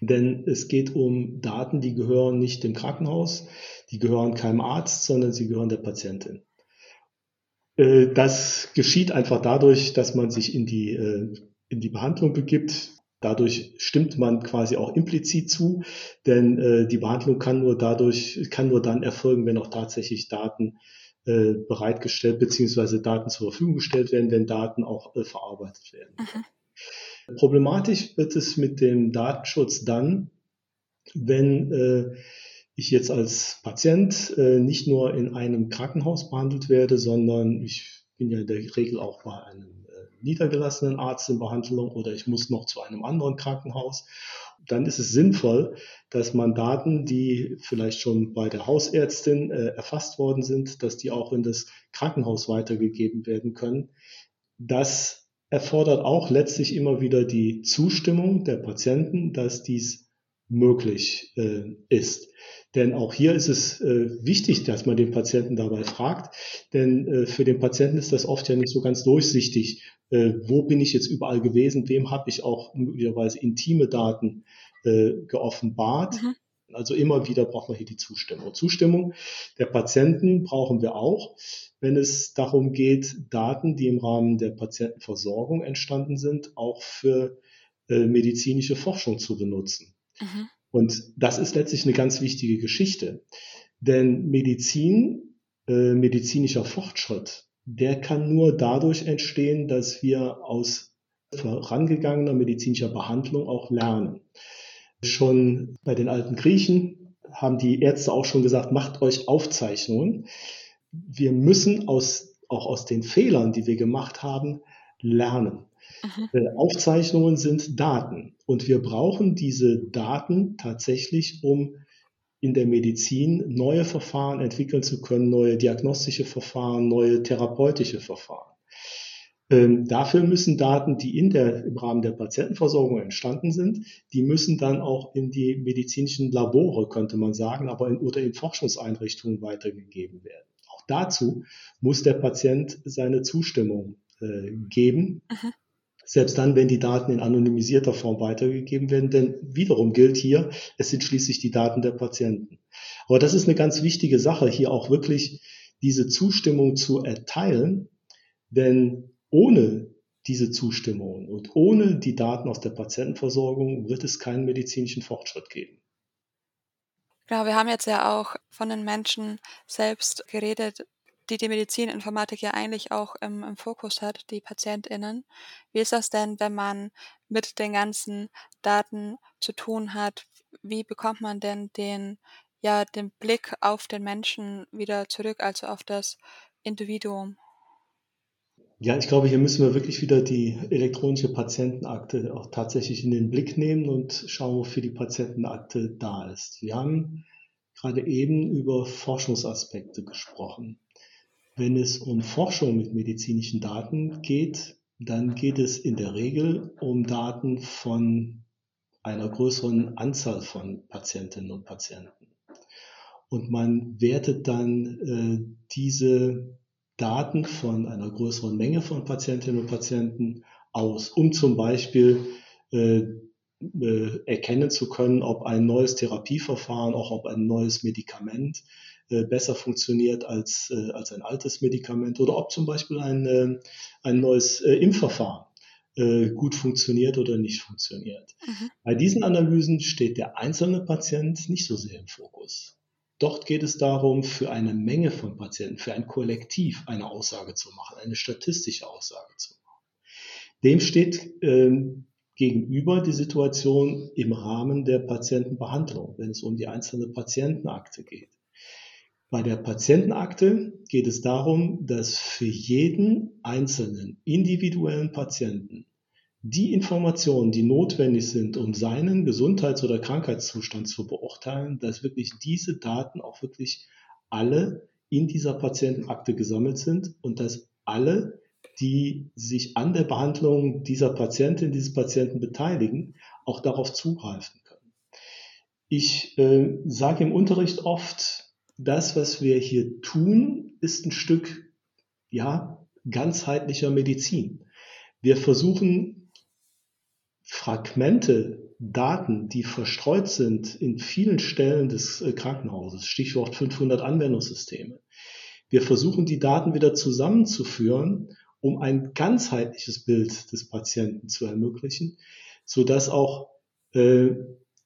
Denn es geht um Daten, die gehören nicht dem Krankenhaus, die gehören keinem Arzt, sondern sie gehören der Patientin. Äh, Das geschieht einfach dadurch, dass man sich in die, äh, in die Behandlung begibt. Dadurch stimmt man quasi auch implizit zu, denn äh, die Behandlung kann nur dadurch, kann nur dann erfolgen, wenn auch tatsächlich Daten äh, bereitgestellt bzw. Daten zur Verfügung gestellt werden, wenn Daten auch äh, verarbeitet werden. Mhm. Problematisch wird es mit dem Datenschutz dann, wenn äh, ich jetzt als Patient äh, nicht nur in einem Krankenhaus behandelt werde, sondern ich bin ja in der Regel auch bei einem niedergelassenen Arzt in Behandlung oder ich muss noch zu einem anderen Krankenhaus. Dann ist es sinnvoll, dass man Daten, die vielleicht schon bei der Hausärztin äh, erfasst worden sind, dass die auch in das Krankenhaus weitergegeben werden können. Das erfordert auch letztlich immer wieder die Zustimmung der Patienten, dass dies möglich äh, ist. Denn auch hier ist es äh, wichtig, dass man den Patienten dabei fragt, denn äh, für den Patienten ist das oft ja nicht so ganz durchsichtig. Äh, wo bin ich jetzt überall gewesen? Wem habe ich auch möglicherweise intime Daten äh, geoffenbart? Mhm. Also immer wieder braucht man hier die Zustimmung. Zustimmung der Patienten brauchen wir auch, wenn es darum geht, Daten, die im Rahmen der Patientenversorgung entstanden sind, auch für äh, medizinische Forschung zu benutzen. Mhm. Und das ist letztlich eine ganz wichtige Geschichte. Denn Medizin, äh, medizinischer Fortschritt, der kann nur dadurch entstehen, dass wir aus vorangegangener medizinischer Behandlung auch lernen. Schon bei den alten Griechen haben die Ärzte auch schon gesagt, macht euch Aufzeichnungen. Wir müssen aus, auch aus den Fehlern, die wir gemacht haben, lernen. Mhm. Äh, Aufzeichnungen sind Daten und wir brauchen diese Daten tatsächlich, um in der Medizin neue Verfahren entwickeln zu können, neue diagnostische Verfahren, neue therapeutische Verfahren. Ähm, dafür müssen Daten, die in der, im Rahmen der Patientenversorgung entstanden sind, die müssen dann auch in die medizinischen Labore, könnte man sagen, aber in, oder in Forschungseinrichtungen weitergegeben werden. Auch dazu muss der Patient seine Zustimmung äh, geben. Mhm. Selbst dann, wenn die Daten in anonymisierter Form weitergegeben werden, denn wiederum gilt hier, es sind schließlich die Daten der Patienten. Aber das ist eine ganz wichtige Sache, hier auch wirklich diese Zustimmung zu erteilen, denn ohne diese Zustimmung und ohne die Daten aus der Patientenversorgung wird es keinen medizinischen Fortschritt geben. Genau, wir haben jetzt ja auch von den Menschen selbst geredet, die die Medizininformatik ja eigentlich auch im, im Fokus hat, die PatientInnen. Wie ist das denn, wenn man mit den ganzen Daten zu tun hat? Wie bekommt man denn den, ja, den Blick auf den Menschen wieder zurück, also auf das Individuum? Ja, ich glaube, hier müssen wir wirklich wieder die elektronische Patientenakte auch tatsächlich in den Blick nehmen und schauen, wofür die Patientenakte da ist. Wir haben gerade eben über Forschungsaspekte gesprochen. Wenn es um Forschung mit medizinischen Daten geht, dann geht es in der Regel um Daten von einer größeren Anzahl von Patientinnen und Patienten. Und man wertet dann äh, diese Daten von einer größeren Menge von Patientinnen und Patienten aus, um zum Beispiel äh, äh, erkennen zu können, ob ein neues Therapieverfahren, auch ob ein neues Medikament besser funktioniert als, äh, als ein altes Medikament oder ob zum Beispiel ein, äh, ein neues Impfverfahren gut funktioniert oder nicht funktioniert. Mhm. Bei diesen Analysen steht der einzelne Patient nicht so sehr im Fokus. Dort geht es darum, für eine Menge von Patienten, für ein Kollektiv eine Aussage zu machen, eine statistische Aussage zu machen. Dem steht ähm, gegenüber die Situation im Rahmen der Patientenbehandlung, wenn es um die einzelne Patientenakte geht. Bei der Patientenakte geht es darum, dass für jeden einzelnen individuellen Patienten die Informationen, die notwendig sind, um seinen Gesundheits- oder Krankheitszustand zu beurteilen, dass wirklich diese Daten auch wirklich alle in dieser Patientenakte gesammelt sind und dass alle, die sich an der Behandlung dieser Patientin, dieses Patienten beteiligen, auch darauf zugreifen können. Ich äh, sage im Unterricht oft, das, was wir hier tun, ist ein Stück, ja, ganzheitlicher Medizin. Wir versuchen Fragmente, Daten, die verstreut sind in vielen Stellen des äh, Krankenhauses, Stichwort 500 Anwendungssysteme. Wir versuchen die Daten wieder zusammenzuführen, um ein ganzheitliches Bild des Patienten zu ermöglichen, so dass auch äh,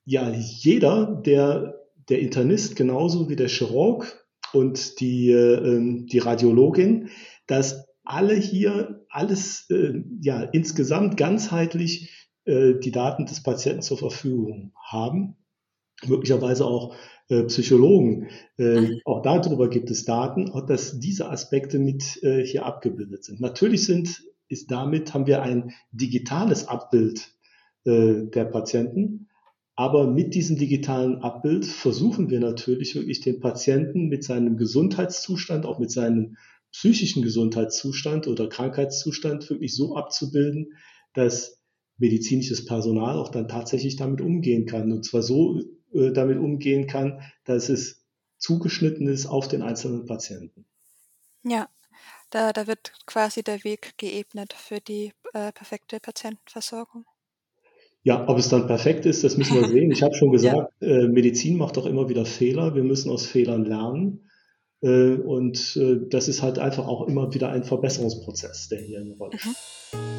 ja jeder, der der Internist genauso wie der Chirurg und die, äh, die Radiologin, dass alle hier alles äh, ja insgesamt ganzheitlich äh, die Daten des Patienten zur Verfügung haben. Möglicherweise auch äh, Psychologen. Äh. Auch darüber gibt es Daten, auch dass diese Aspekte mit äh, hier abgebildet sind. Natürlich sind, ist damit haben wir ein digitales Abbild der Patienten, aber mit diesem digitalen Abbild versuchen wir natürlich wirklich den Patienten mit seinem Gesundheitszustand, auch mit seinem psychischen Gesundheitszustand oder Krankheitszustand wirklich so abzubilden, dass medizinisches Personal auch dann tatsächlich damit umgehen kann. Und zwar so äh, damit umgehen kann, dass es zugeschnitten ist auf den einzelnen Patienten. Ja, da, da wird quasi der Weg geebnet für die äh, perfekte Patientenversorgung. Ja, ob es dann perfekt ist, das müssen wir [laughs] sehen. Ich habe schon gesagt, ja. äh, Medizin macht doch immer wieder Fehler. Wir müssen aus Fehlern lernen. Äh, und äh, das ist halt einfach auch immer wieder ein Verbesserungsprozess, der hier eine Rolle spielt. Mhm.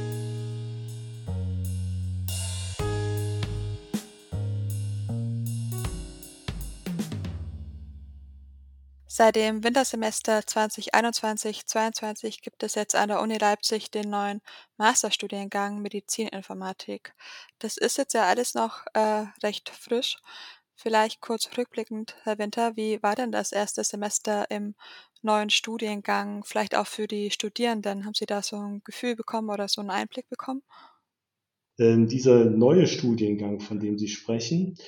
Seit dem Wintersemester 2021/22 gibt es jetzt an der Uni Leipzig den neuen Masterstudiengang Medizininformatik. Das ist jetzt ja alles noch äh, recht frisch. Vielleicht kurz rückblickend, Herr Winter, wie war denn das erste Semester im neuen Studiengang? Vielleicht auch für die Studierenden. Haben Sie da so ein Gefühl bekommen oder so einen Einblick bekommen? Ähm, dieser neue Studiengang, von dem Sie sprechen,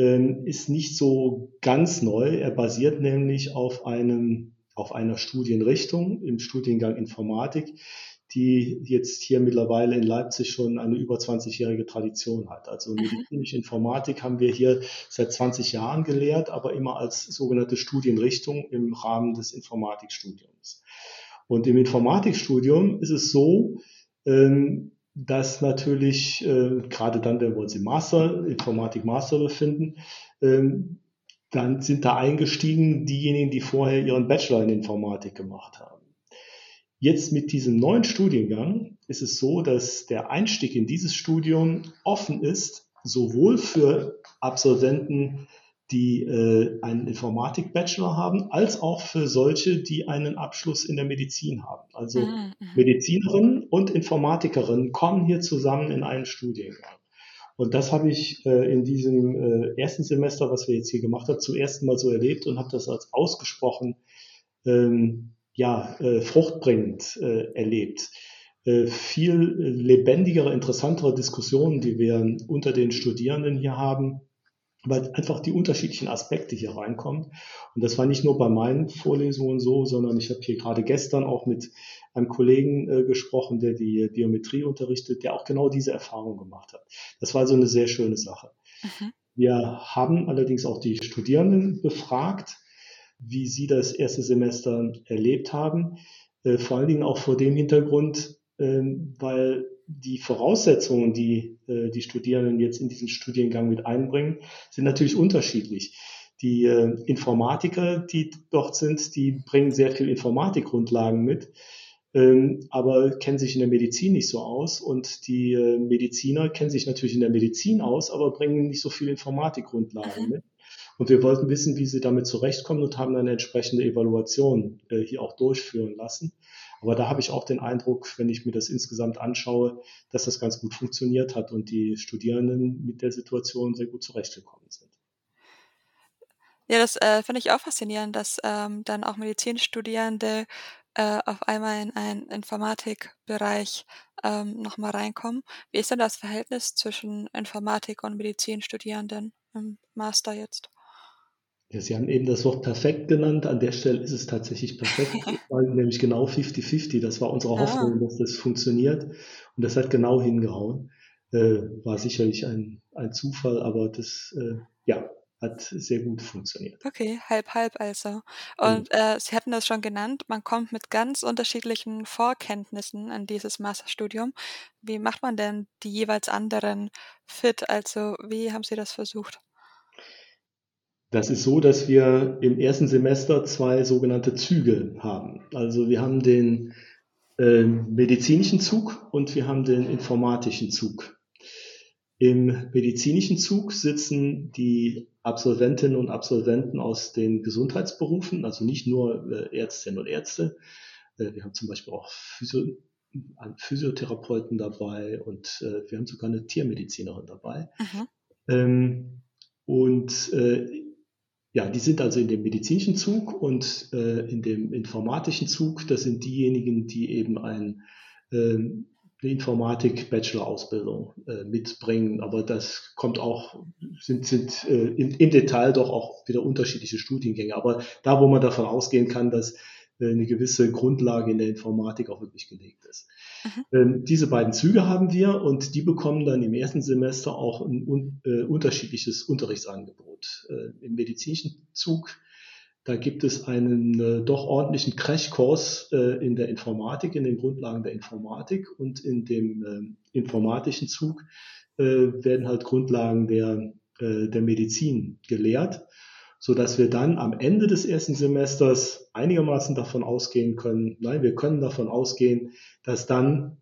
ist nicht so ganz neu. Er basiert nämlich auf einem, auf einer Studienrichtung im Studiengang Informatik, die jetzt hier mittlerweile in Leipzig schon eine über 20-jährige Tradition hat. Also mhm. medizinische Informatik haben wir hier seit 20 Jahren gelehrt, aber immer als sogenannte Studienrichtung im Rahmen des Informatikstudiums. Und im Informatikstudium ist es so, ähm, dass natürlich äh, gerade dann, wenn wir uns im Master, Informatik Master befinden, ähm, dann sind da eingestiegen diejenigen, die vorher ihren Bachelor in Informatik gemacht haben. Jetzt mit diesem neuen Studiengang ist es so, dass der Einstieg in dieses Studium offen ist, sowohl für Absolventen die äh, einen Informatik-Bachelor haben, als auch für solche, die einen Abschluss in der Medizin haben. Also mhm. Medizinerinnen und Informatikerinnen kommen hier zusammen in einen Studiengang. Und das habe ich äh, in diesem äh, ersten Semester, was wir jetzt hier gemacht haben, zum ersten Mal so erlebt und habe das als ausgesprochen ähm, ja, äh, fruchtbringend äh, erlebt. Äh, viel lebendigere, interessantere Diskussionen, die wir unter den Studierenden hier haben, weil einfach die unterschiedlichen Aspekte hier reinkommen. Und das war nicht nur bei meinen Vorlesungen so, sondern ich habe hier gerade gestern auch mit einem Kollegen äh, gesprochen, der die Biometrie unterrichtet, der auch genau diese Erfahrung gemacht hat. Das war also eine sehr schöne Sache. Mhm. Wir haben allerdings auch die Studierenden befragt, wie sie das erste Semester erlebt haben. Äh, vor allen Dingen auch vor dem Hintergrund, äh, weil die Voraussetzungen, die äh, die Studierenden jetzt in diesen Studiengang mit einbringen, sind natürlich unterschiedlich. Die äh, Informatiker, die dort sind, die bringen sehr viel Informatikgrundlagen mit, ähm, aber kennen sich in der Medizin nicht so aus. Und die äh, Mediziner kennen sich natürlich in der Medizin aus, aber bringen nicht so viel Informatikgrundlagen mhm. mit. Und wir wollten wissen, wie sie damit zurechtkommen und haben eine entsprechende Evaluation äh, hier auch durchführen lassen. Aber da habe ich auch den Eindruck, wenn ich mir das insgesamt anschaue, dass das ganz gut funktioniert hat und die Studierenden mit der Situation sehr gut zurechtgekommen sind. Ja, das äh, finde ich auch faszinierend, dass ähm, dann auch Medizinstudierende äh, auf einmal in einen Informatikbereich ähm, nochmal reinkommen. Wie ist denn das Verhältnis zwischen Informatik und Medizinstudierenden im Master jetzt? Ja, Sie haben eben das Wort perfekt genannt. An der Stelle ist es tatsächlich perfekt, [laughs] nämlich genau 50-50. Das war unsere ah. Hoffnung, dass das funktioniert. Und das hat genau hingehauen. Äh, war sicherlich ein, ein Zufall, aber das äh, ja, hat sehr gut funktioniert. Okay, halb, halb also. Und äh, Sie hatten das schon genannt, man kommt mit ganz unterschiedlichen Vorkenntnissen an dieses Masterstudium. Wie macht man denn die jeweils anderen fit? Also wie haben Sie das versucht? Das ist so, dass wir im ersten Semester zwei sogenannte Züge haben. Also wir haben den äh, medizinischen Zug und wir haben den informatischen Zug. Im medizinischen Zug sitzen die Absolventinnen und Absolventen aus den Gesundheitsberufen, also nicht nur äh, Ärztinnen und Ärzte. Äh, wir haben zum Beispiel auch Physio Physiotherapeuten dabei und äh, wir haben sogar eine Tiermedizinerin dabei. Ähm, und ja, die sind also in dem medizinischen Zug und äh, in dem informatischen Zug, das sind diejenigen, die eben ein, äh, eine Informatik-Bachelor-Ausbildung äh, mitbringen. Aber das kommt auch, sind, sind äh, im, im Detail doch auch wieder unterschiedliche Studiengänge. Aber da, wo man davon ausgehen kann, dass eine gewisse Grundlage in der Informatik auch wirklich gelegt ist. Mhm. Ähm, diese beiden Züge haben wir und die bekommen dann im ersten Semester auch ein un äh, unterschiedliches Unterrichtsangebot. Äh, Im medizinischen Zug da gibt es einen äh, doch ordentlichen Crashkurs äh, in der Informatik, in den Grundlagen der Informatik und in dem äh, informatischen Zug äh, werden halt Grundlagen der, äh, der Medizin gelehrt, so dass wir dann am Ende des ersten Semesters einigermaßen davon ausgehen können, nein, wir können davon ausgehen, dass dann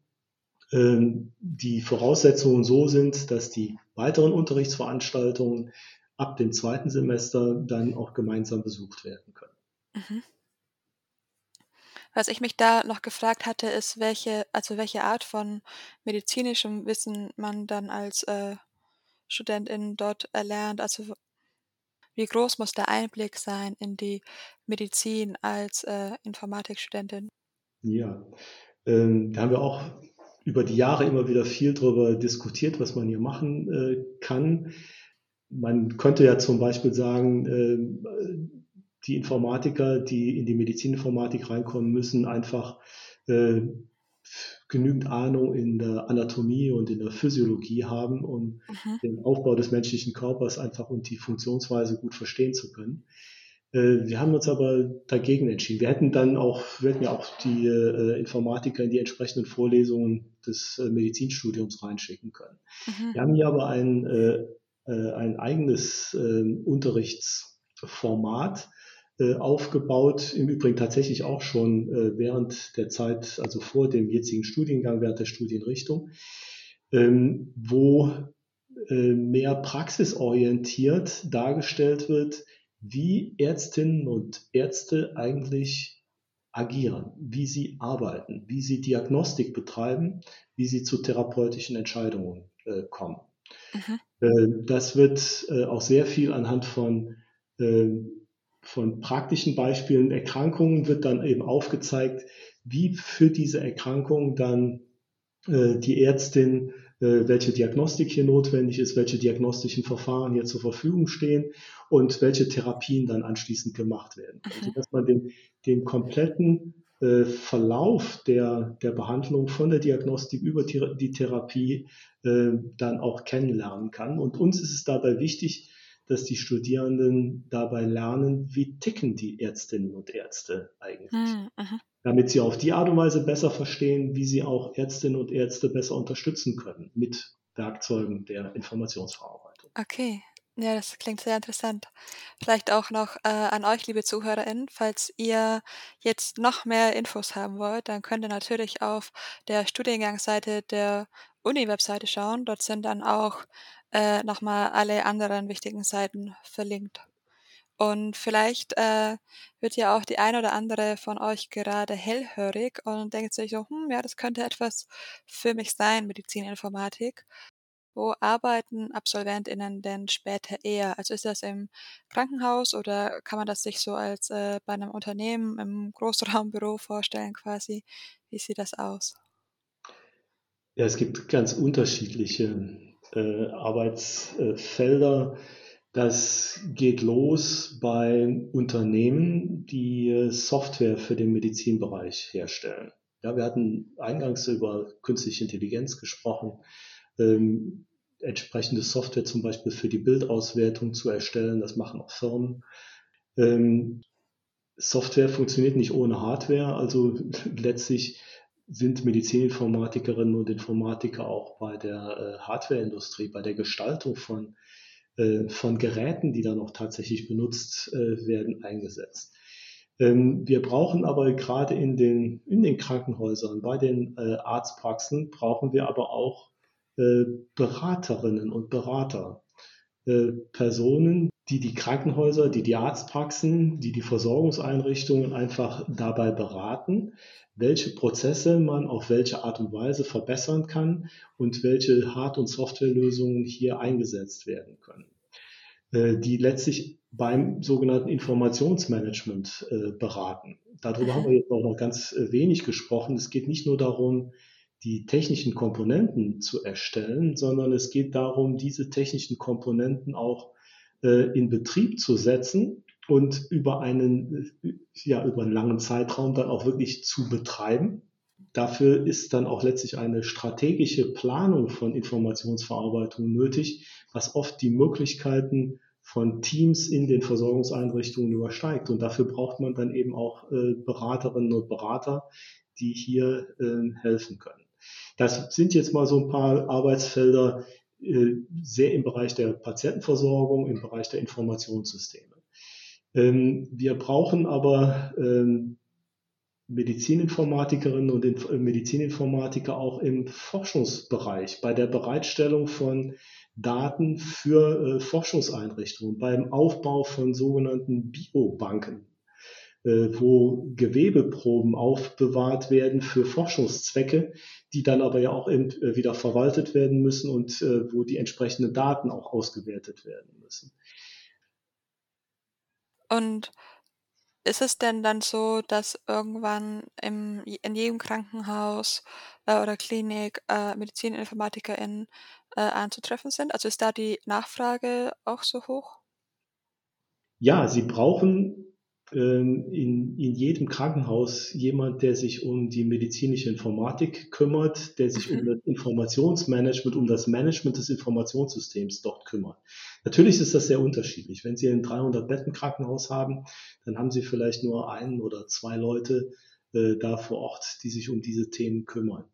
ähm, die Voraussetzungen so sind, dass die weiteren Unterrichtsveranstaltungen ab dem zweiten Semester dann auch gemeinsam besucht werden können. Mhm. Was ich mich da noch gefragt hatte, ist, welche, also welche Art von medizinischem Wissen man dann als äh, Studentin dort erlernt. Also wie groß muss der Einblick sein in die Medizin als äh, Informatikstudentin? Ja, ähm, da haben wir auch über die Jahre immer wieder viel darüber diskutiert, was man hier machen äh, kann. Man könnte ja zum Beispiel sagen, äh, die Informatiker, die in die Medizininformatik reinkommen, müssen einfach äh, genügend Ahnung in der Anatomie und in der Physiologie haben, um mhm. den Aufbau des menschlichen Körpers einfach und die Funktionsweise gut verstehen zu können. Äh, wir haben uns aber dagegen entschieden. Wir hätten dann auch, wir hätten ja auch die äh, Informatiker in die entsprechenden Vorlesungen des äh, Medizinstudiums reinschicken können. Mhm. Wir haben hier aber ein ein eigenes ähm, Unterrichtsformat aufgebaut, im Übrigen tatsächlich auch schon äh, während der Zeit, also vor dem jetzigen Studiengang, während der Studienrichtung, ähm, wo mehr praxisorientiert dargestellt wird, wie Ärztinnen und Ärzte eigentlich agieren, wie sie arbeiten, wie sie Diagnostik betreiben, wie sie zu therapeutischen Entscheidungen kommen. Äh, das wird äh, auch sehr viel anhand von, äh, von praktischen Beispielen Erkrankungen wird dann eben aufgezeigt, wie für diese Erkrankung dann die Ärztin, welche Diagnostik hier notwendig ist, welche diagnostischen Verfahren hier zur Verfügung stehen und welche Therapien dann anschließend gemacht werden. Also dass man den, den kompletten äh, Verlauf der, der Behandlung von der Diagnostik über die Therapie äh, dann auch kennenlernen kann. Und uns ist es dabei wichtig, dass die Studierenden dabei lernen, wie ticken die Ärztinnen und Ärzte eigentlich. Mhm. Damit sie auf die Art und Weise besser verstehen, wie sie auch Ärztinnen und Ärzte besser unterstützen können mit Werkzeugen der Informationsverarbeitung. Okay, ja, das klingt sehr interessant. Vielleicht auch noch äh, an euch, liebe ZuhörerInnen, falls ihr jetzt noch mehr Infos haben wollt, dann könnt ihr natürlich auf der Studiengangsseite der Uni-Webseite schauen. Dort sind dann auch äh, nochmal alle anderen wichtigen Seiten verlinkt. Und vielleicht äh, wird ja auch die ein oder andere von euch gerade hellhörig und denkt sich so, hm, ja, das könnte etwas für mich sein, Medizininformatik. Wo arbeiten AbsolventInnen denn später eher? Also ist das im Krankenhaus oder kann man das sich so als äh, bei einem Unternehmen im Großraumbüro vorstellen quasi? Wie sieht das aus? Ja, es gibt ganz unterschiedliche Arbeitsfelder. Das geht los bei Unternehmen, die äh, Software für den Medizinbereich herstellen. Ja, wir hatten eingangs über künstliche Intelligenz gesprochen. Ähm, entsprechende Software zum Beispiel für die Bildauswertung zu erstellen. Das machen auch Firmen. Ähm, Software funktioniert nicht ohne Hardware, also [laughs] letztlich sind Medizininformatikerinnen und Informatiker auch bei der äh, Hardwareindustrie, bei der Gestaltung von, äh, von Geräten, die dann auch tatsächlich benutzt äh, werden, eingesetzt. Ähm, wir brauchen aber gerade in den, in den Krankenhäusern, bei den äh, Arztpraxen, brauchen wir aber auch äh, Beraterinnen und Berater, äh, Personen, die die Krankenhäuser, die die Arztpraxen, die die Versorgungseinrichtungen einfach dabei beraten, welche Prozesse man auf welche Art und Weise verbessern kann und welche Hard- und Softwarelösungen hier eingesetzt werden können, äh, die letztlich beim sogenannten Informationsmanagement beraten. Darüber haben wir jetzt auch noch ganz wenig gesprochen. Es geht nicht nur darum, die technischen Komponenten zu erstellen, sondern es geht darum, diese technischen Komponenten auch äh, in Betrieb zu setzen und über einen, ja, über einen langen Zeitraum dann auch wirklich zu betreiben. Dafür ist dann auch letztlich eine strategische Planung von Informationsverarbeitung nötig, was oft die Möglichkeiten von Teams in den Versorgungseinrichtungen übersteigt. Und dafür braucht man dann eben auch äh, Beraterinnen und Berater, die hier äh, helfen können. Das sind jetzt mal so ein paar Arbeitsfelder sehr im Bereich der Patientenversorgung, im Bereich der Informationssysteme. Ähm, wir brauchen aber ähm, Medizininformatikerinnen und äh, Medizininformatiker auch im Forschungsbereich, bei der Bereitstellung von Daten für äh, Forschungseinrichtungen, beim Aufbau von sogenannten Biobanken, äh, wo Gewebeproben aufbewahrt werden für Forschungszwecke, die dann aber ja auch äh, wieder verwaltet werden müssen und äh, wo die entsprechenden Daten auch ausgewertet werden müssen. Und ist es denn dann so, dass irgendwann im, in jedem Krankenhaus äh, oder Klinik äh, MedizininformatikerInnen äh, anzutreffen sind? Also ist da die Nachfrage auch so hoch? Ja, sie brauchen in, in jedem Krankenhaus jemand, der sich um die medizinische Informatik kümmert, der sich um mhm. das Informationsmanagement, um das Management des Informationssystems dort kümmert. Natürlich ist das sehr unterschiedlich. Wenn Sie ein 300-Betten-Krankenhaus haben, dann haben Sie vielleicht nur einen oder zwei Leute äh, da vor Ort, die sich um diese Themen kümmern.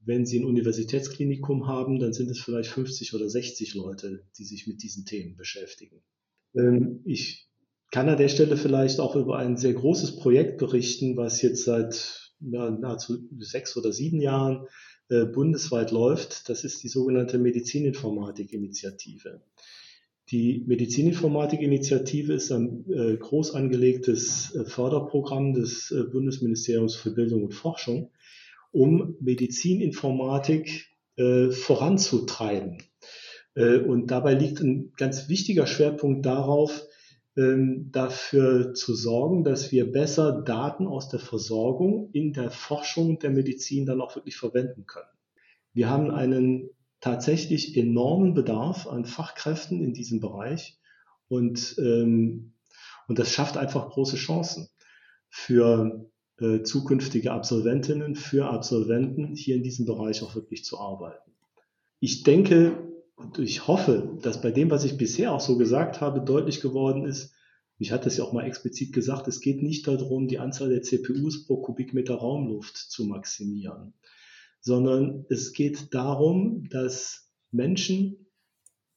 Wenn Sie ein Universitätsklinikum haben, dann sind es vielleicht 50 oder 60 Leute, die sich mit diesen Themen beschäftigen. Ähm, ich kann an der Stelle vielleicht auch über ein sehr großes Projekt berichten, was jetzt seit ja, nahezu sechs oder sieben Jahren äh, bundesweit läuft. Das ist die sogenannte Medizininformatik-Initiative. Die Medizininformatik-Initiative ist ein äh, groß angelegtes äh, Förderprogramm des äh, Bundesministeriums für Bildung und Forschung, um Medizininformatik äh, voranzutreiben. Äh, und dabei liegt ein ganz wichtiger Schwerpunkt darauf, dafür zu sorgen, dass wir besser Daten aus der Versorgung in der Forschung der Medizin dann auch wirklich verwenden können. Wir haben einen tatsächlich enormen Bedarf an Fachkräften in diesem Bereich und, ähm, und das schafft einfach große Chancen für äh, zukünftige Absolventinnen, für Absolventen hier in diesem Bereich auch wirklich zu arbeiten. Ich denke, und ich hoffe, dass bei dem, was ich bisher auch so gesagt habe, deutlich geworden ist, ich hatte es ja auch mal explizit gesagt, es geht nicht darum, die Anzahl der CPUs pro Kubikmeter Raumluft zu maximieren, sondern es geht darum, dass Menschen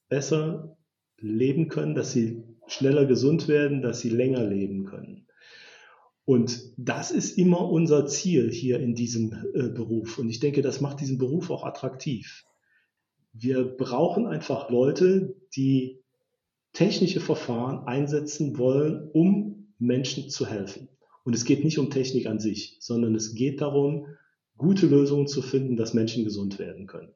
besser leben können, dass sie schneller gesund werden, dass sie länger leben können. Und das ist immer unser Ziel hier in diesem äh, Beruf. Und ich denke, das macht diesen Beruf auch attraktiv. Wir brauchen einfach Leute, die technische Verfahren einsetzen wollen, um Menschen zu helfen. Und es geht nicht um Technik an sich, sondern es geht darum, gute Lösungen zu finden, dass Menschen gesund werden können.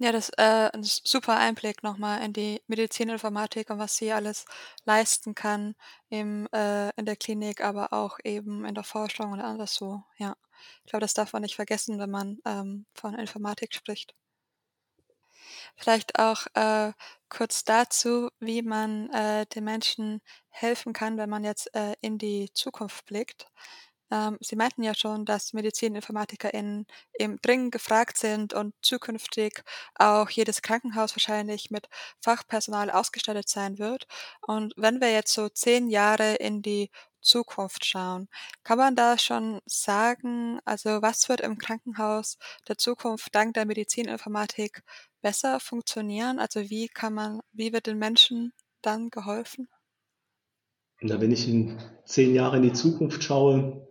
Ja, das ist äh, ein super Einblick nochmal in die Medizininformatik und was sie alles leisten kann im, äh, in der Klinik, aber auch eben in der Forschung und anderswo. Ja, ich glaube, das darf man nicht vergessen, wenn man ähm, von Informatik spricht. Vielleicht auch äh, kurz dazu, wie man äh, den Menschen helfen kann, wenn man jetzt äh, in die Zukunft blickt. Ähm, Sie meinten ja schon, dass MedizininformatikerInnen eben dringend gefragt sind und zukünftig auch jedes Krankenhaus wahrscheinlich mit Fachpersonal ausgestattet sein wird. Und wenn wir jetzt so zehn Jahre in die Zukunft schauen, kann man da schon sagen, also was wird im Krankenhaus der Zukunft dank der Medizininformatik besser funktionieren? Also wie kann man, wie wird den Menschen dann geholfen? Na, wenn ich in zehn Jahre in die Zukunft schaue,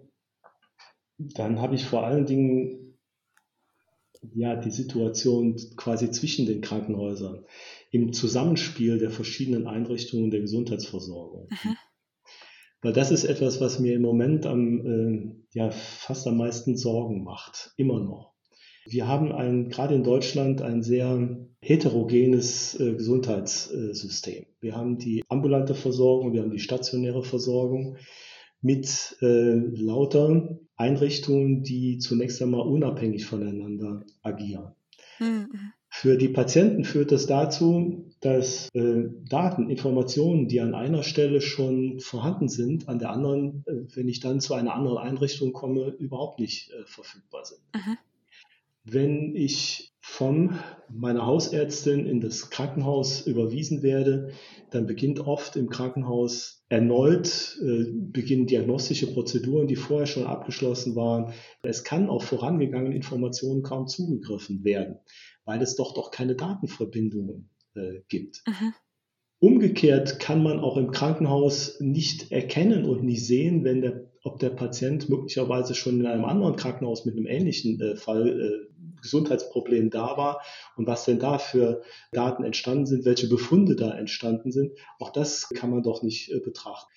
dann habe ich vor allen Dingen ja die Situation quasi zwischen den Krankenhäusern im Zusammenspiel der verschiedenen Einrichtungen der Gesundheitsversorgung. Mhm. Weil das ist etwas, was mir im Moment am, äh, ja, fast am meisten Sorgen macht, immer noch. Wir haben ein, gerade in Deutschland ein sehr heterogenes äh, Gesundheitssystem. Wir haben die ambulante Versorgung, wir haben die stationäre Versorgung mit äh, lauter Einrichtungen, die zunächst einmal unabhängig voneinander agieren. Mhm. Für die Patienten führt das dazu, dass äh, Daten, Informationen, die an einer Stelle schon vorhanden sind, an der anderen, äh, wenn ich dann zu einer anderen Einrichtung komme, überhaupt nicht äh, verfügbar sind. Mhm. Wenn ich von meiner Hausärztin in das Krankenhaus überwiesen werde, dann beginnt oft im Krankenhaus erneut, äh, beginnen diagnostische Prozeduren, die vorher schon abgeschlossen waren. Es kann auf vorangegangene Informationen kaum zugegriffen werden weil es doch doch keine Datenverbindungen äh, gibt. Mhm. Umgekehrt kann man auch im Krankenhaus nicht erkennen und nicht sehen, wenn der, ob der Patient möglicherweise schon in einem anderen Krankenhaus mit einem ähnlichen äh, Fall äh, Gesundheitsproblem da war und was denn da für Daten entstanden sind, welche Befunde da entstanden sind. Auch das kann man doch nicht äh, betrachten.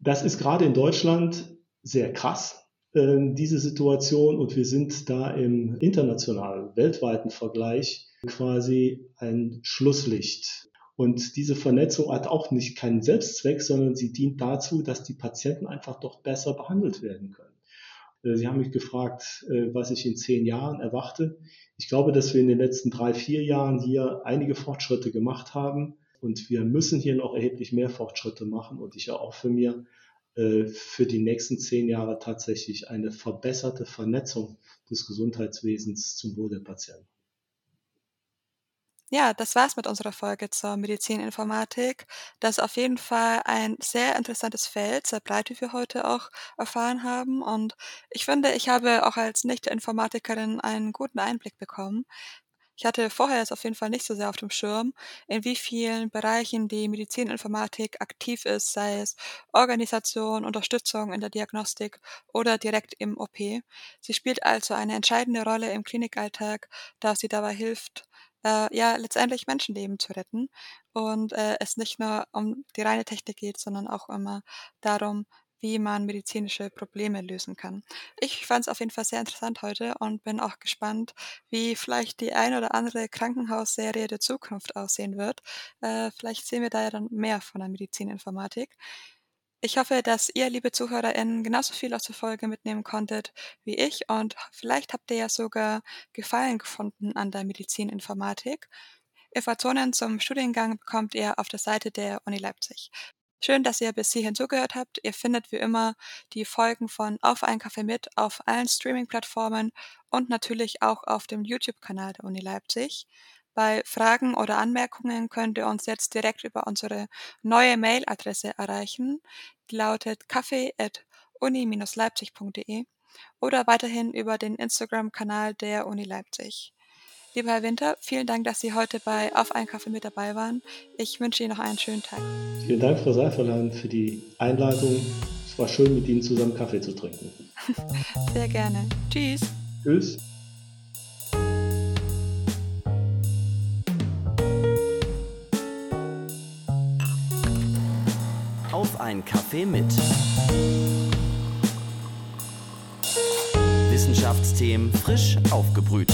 Das ist gerade in Deutschland sehr krass, ähm, diese Situation und wir sind da im internationalen, weltweiten Vergleich quasi ein Schlusslicht. Und diese Vernetzung hat auch nicht keinen Selbstzweck, sondern sie dient dazu, dass die Patienten einfach doch besser behandelt werden können. Äh, sie haben mich gefragt, äh, was ich in zehn Jahren erwarte. Ich glaube, dass wir in den letzten drei, vier Jahren hier einige Fortschritte gemacht haben und wir müssen hier noch erheblich mehr Fortschritte machen und ich erhoffe mir, äh, für die nächsten zehn Jahre tatsächlich eine verbesserte Vernetzung des Gesundheitswesens zum Wohl der Patienten. Ja, das war's mit unserer Folge zur Medizininformatik. Das ist auf jeden Fall ein sehr interessantes Feld, sehr breit, wie wir heute auch erfahren haben. Und ich finde, ich habe auch als Nicht-Informatikerin einen guten Einblick bekommen. Ich hatte vorher es auf jeden Fall nicht so sehr auf dem Schirm, in wie vielen Bereichen die Medizininformatik aktiv ist, sei es Organisation, Unterstützung in der Diagnostik oder direkt im OP. Sie spielt also eine entscheidende Rolle im Klinikalltag, da sie dabei hilft, äh, ja, letztendlich Menschenleben zu retten und äh, es nicht nur um die reine Technik geht, sondern auch immer darum, wie man medizinische Probleme lösen kann. Ich fand es auf jeden Fall sehr interessant heute und bin auch gespannt, wie vielleicht die ein oder andere Krankenhausserie der Zukunft aussehen wird. Äh, vielleicht sehen wir da ja dann mehr von der Medizininformatik. Ich hoffe, dass ihr, liebe ZuhörerInnen, genauso viel aus der Folge mitnehmen konntet wie ich und vielleicht habt ihr ja sogar Gefallen gefunden an der Medizininformatik. Informationen zum Studiengang bekommt ihr auf der Seite der Uni Leipzig. Schön, dass ihr bis hierhin zugehört habt. Ihr findet wie immer die Folgen von Auf einen Kaffee mit auf allen Streaming-Plattformen und natürlich auch auf dem YouTube-Kanal der Uni Leipzig. Bei Fragen oder Anmerkungen könnt ihr uns jetzt direkt über unsere neue Mailadresse erreichen. Die lautet kaffee.uni-leipzig.de oder weiterhin über den Instagram-Kanal der Uni Leipzig. Lieber Herr Winter, vielen Dank, dass Sie heute bei Auf einen Kaffee mit dabei waren. Ich wünsche Ihnen noch einen schönen Tag. Vielen Dank, Frau Seiferlein, für die Einladung. Es war schön, mit Ihnen zusammen Kaffee zu trinken. [laughs] Sehr gerne. Tschüss. Tschüss. Ein Kaffee mit. Wissenschaftsthemen frisch aufgebrüht.